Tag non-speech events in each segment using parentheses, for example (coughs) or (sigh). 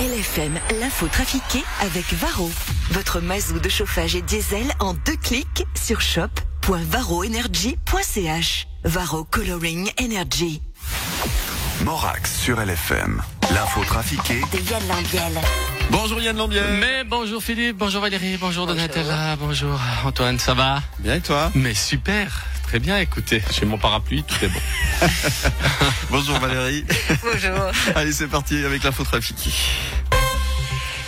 LFM, l'info trafiquée avec Varro. Votre mazou de chauffage et diesel en deux clics sur shop.varroenergy.ch. Varro Coloring Energy. Morax sur LFM. L'info trafiquée De Yann Lambiel. Bonjour Yann Lambiel. Mais bonjour Philippe, bonjour Valérie, bonjour Donatella, bonjour Antoine, ça va? Bien et toi? Mais super, très bien, écoutez, j'ai mon parapluie, tout est bon. (laughs) Bonjour Valérie. Bonjour. Allez c'est parti avec l'info trafiquée.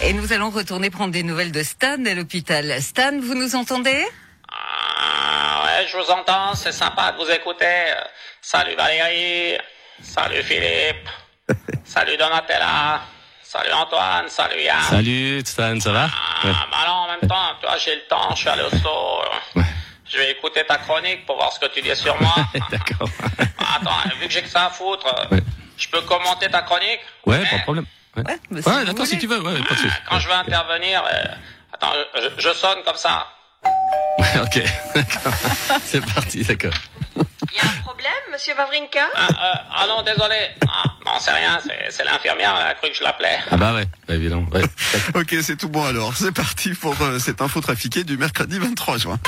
Et nous allons retourner prendre des nouvelles de Stan à l'hôpital. Stan, vous nous entendez? Ah, ouais, je vous entends, c'est sympa de vous écouter. Salut Valérie, salut Philippe, (laughs) salut Donatella, salut Antoine, salut Yann. Salut Stan, ça va? Ah, Ouais. bah non, en même temps, tu vois, j'ai le temps, je suis allé au saut. Ouais. Je vais écouter ta chronique pour voir ce que tu dis sur moi. (laughs) D'accord. Ah, Attends, vu que j'ai que ça à foutre, euh, Ouais. je peux commenter ta chronique? Ouais, Mais, pas de problème. Ouais, Ouais, bah, si Ouais, d'accord, si tu veux, ouais, pas de souci. Quand je veux intervenir, euh, attends, je, sonne comme ça. Ouais, ok, (laughs) d'accord. C'est parti, d'accord. Il y a un problème, monsieur Wawrinka? Ah, euh, ah non, désolé. Ah, non, c'est rien, c'est c'est l'infirmière, elle a cru que je l'appelais. Ah bah ouais, bah, évidemment. Ouais. (laughs) Ok c'est tout bon alors. C'est parti pour euh, cette info trafiquée du mercredi 23 juin.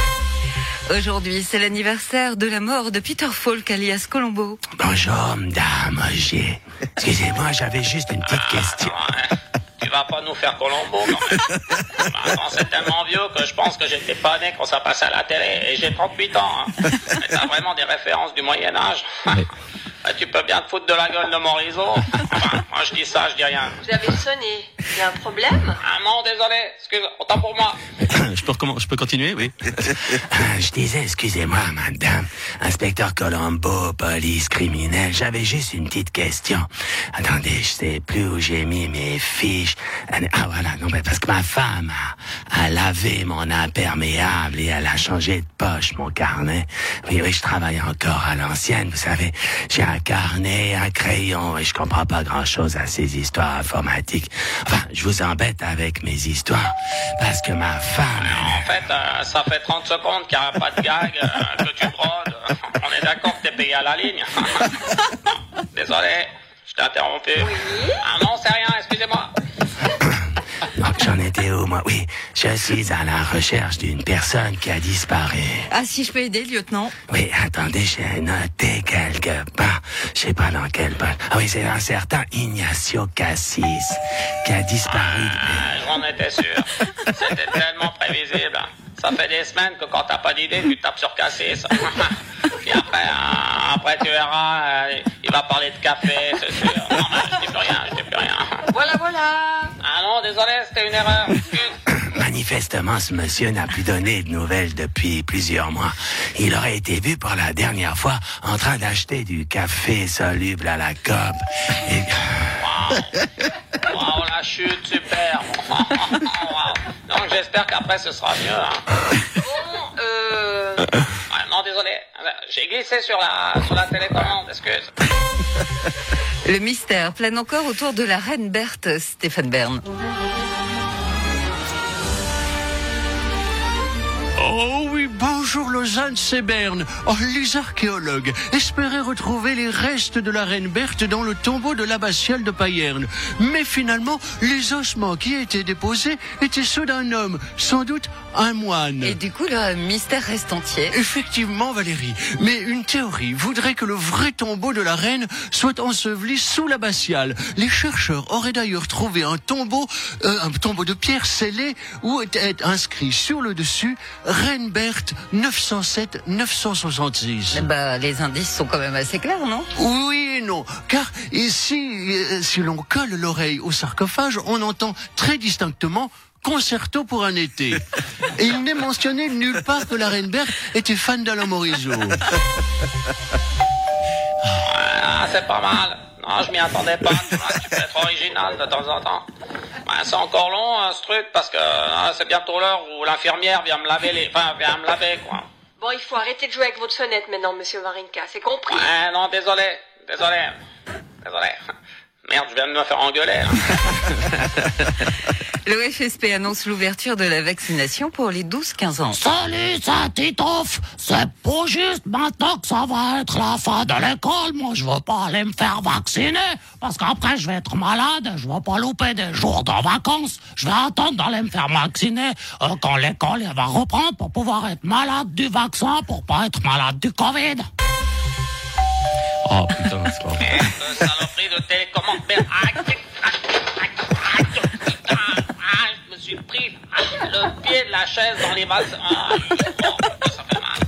Aujourd'hui, c'est l'anniversaire de la mort de Peter Falk alias Colombo. Bonjour, madame Roger. Excusez-moi, j'avais juste une petite question. Ouais. Tu vas pas nous faire Colombo quand même. C'est tellement vieux que je pense que j'étais pas né quand ça passait à la télé et j'ai 38 ans. Hein. Mais T'as vraiment des références du Moyen Âge? Bah, tu peux bien te foutre de la gueule de Morisot? Enfin, moi je dis ça, je dis rien. Vous avez sonné. Il y a un problème Ah non, désolé, excuse, autant pour moi. (coughs) Je peux, recommen- je peux continuer, oui (laughs) Ah, Je disais, excusez-moi, madame. Inspecteur Colombo, police criminelle, j'avais juste une petite question. Attendez, je sais plus où j'ai mis mes fiches. Ah voilà, non, mais parce que ma femme a, a lavé mon imperméable et elle a changé de poche mon carnet. Oui, oui, je travaille encore à l'ancienne, vous savez. J'ai un carnet, un crayon et je comprends pas grand-chose à ces histoires informatiques. Enfin, je vous embête avec mes histoires parce que ma femme... En fait, euh, ça fait 30 secondes qu'il n'y a pas de gag, euh, que tu brodes. On est d'accord que t'es payé à la ligne. (laughs) Désolé, je t'ai interrompu. Ah non, c'est rien, excusez-moi. Moi Oui, je suis à la recherche d'une personne qui a disparu. Ah, si je peux aider, lieutenant Oui, attendez, j'ai noté quelque part. Je sais pas dans quelle page. Ah oui, c'est un certain Ignacio Cassis qui a disparu. Ah, J'en étais sûr. C'était tellement prévisible. Ça fait des semaines que quand t'as pas d'idée, tu tapes sur Cassis. Puis après, euh, après tu verras, euh, il va parler de café, c'est sûr. Non, mais je dis plus rien, je dis plus rien. Voilà, voilà. Non, désolé, c'était une erreur. (coughs) Manifestement, ce monsieur n'a plus donné de nouvelles depuis plusieurs mois. Il aurait été vu pour la dernière fois en train d'acheter du café soluble à la cope. Et... Waouh, la chute, super. (laughs) Waouh. Donc j'espère qu'après ce sera mieux. Hein. Bon, euh... J'ai glissé sur la, sur la télécommande, excuse. (laughs) Le mystère plane encore autour de la reine Berthe, Stéphane Bern. Oh oui, bonjour Lausanne, c'est Berne. Oh, les archéologues espéraient retrouver les restes de la reine Berthe dans le tombeau de l'abbatiale de Payerne. Mais finalement, les ossements qui étaient déposés étaient ceux d'un homme, sans doute un moine. Et du coup, le mystère reste entier. Effectivement, Valérie. Mais une théorie voudrait que le vrai tombeau de la reine soit enseveli sous l'abbatiale. Les chercheurs auraient d'ailleurs trouvé un tombeau, euh, un tombeau de pierre scellé où était inscrit sur le dessus Reine Berthe 907-966. Bah, les indices sont quand même assez clairs, non? Oui et non, car ici, euh, si l'on colle l'oreille au sarcophage, on entend très distinctement concerto pour un été. (laughs) Et il n'est mentionné nulle part que la reine Berthe était fan d'Alain Morisot. (laughs) Ah, c'est pas mal. Non, je m'y attendais pas. Vois, tu peux être original de temps en temps. Ouais, c'est encore long, hein, ce truc, parce que ah, c'est bientôt l'heure où l'infirmière vient me laver les... Enfin, vient me laver, quoi. Bon, il faut arrêter de jouer avec votre fenêtre maintenant, monsieur Wawrinka. C'est compris. Ouais, non, désolé. Désolé. Désolé. Merde, je viens de me faire engueuler. là. (laughs) Le FSP annonce l'ouverture de la vaccination pour les 12-15 ans. Salut, c'est Titoff. C'est pas juste maintenant que ça va être la fin de l'école. Moi, je veux pas aller me faire vacciner. Parce qu'après, je vais être malade. Je vais pas louper des jours de vacances. Je vais attendre d'aller me faire vacciner euh, quand l'école elle va reprendre pour pouvoir être malade du vaccin, pour pas être malade du Covid. Oh putain, c'est pas vrai. Saloperie de télécommande. Suis pris ah, le pied de la chaise dans les vases. Ah, ça fait mal.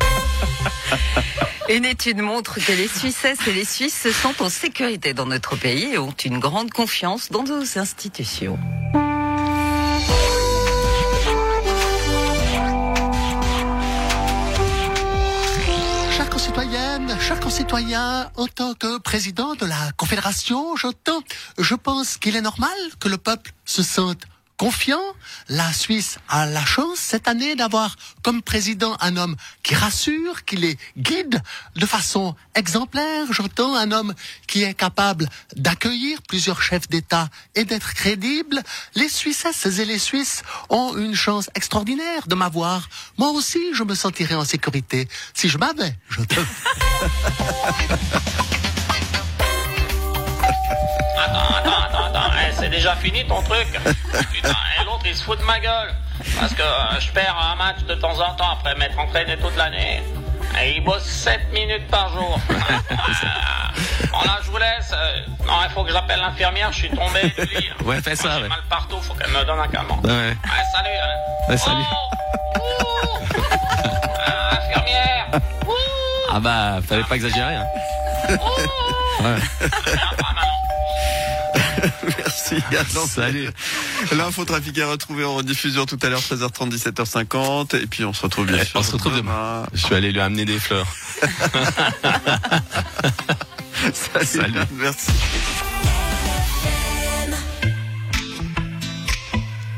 Une étude montre que les Suissesses et les Suisses se sentent en sécurité dans notre pays et ont une grande confiance dans nos institutions. Chers concitoyennes, chers concitoyens, en tant que président de la Confédération, j'entends, je pense qu'il est normal que le peuple se sente confiant. La Suisse a la chance cette année d'avoir comme président un homme qui rassure, qui les guide de façon exemplaire. J'entends un homme qui est capable d'accueillir plusieurs chefs d'État et d'être crédible. Les Suissesses et les Suisses ont une chance extraordinaire de m'avoir. Moi aussi, je me sentirais en sécurité si je m'avais. Je. (laughs) c'est déjà fini ton truc. (laughs) Putain, et l'autre il se fout de ma gueule. Parce que euh, je perds un match de temps en temps après m'être entraîné toute l'année. Et il bosse 7 minutes par jour. (laughs) bon là, je vous laisse. Euh, Non, il faut que j'appelle l'infirmière, je suis tombé du lit. Ouais, fais ça, J'ai ouais. mal partout, faut qu'elle me donne un calmant. Ouais. Ouais, salut. hein. Ouais, salut. Oh, ouh. Ah, infirmière. Ouh. Ah bah, fallait pas exagérer. Hein. Ouais. Ah. Merci. Alain. Salut. L'infotrafic est retrouvé en rediffusion tout à l'heure 13h30, 17h50. Et puis on se retrouve bien Ouais, sûr on se retrouve demain. Je suis allé lui amener des fleurs. (laughs) Salut. Salut. Merci.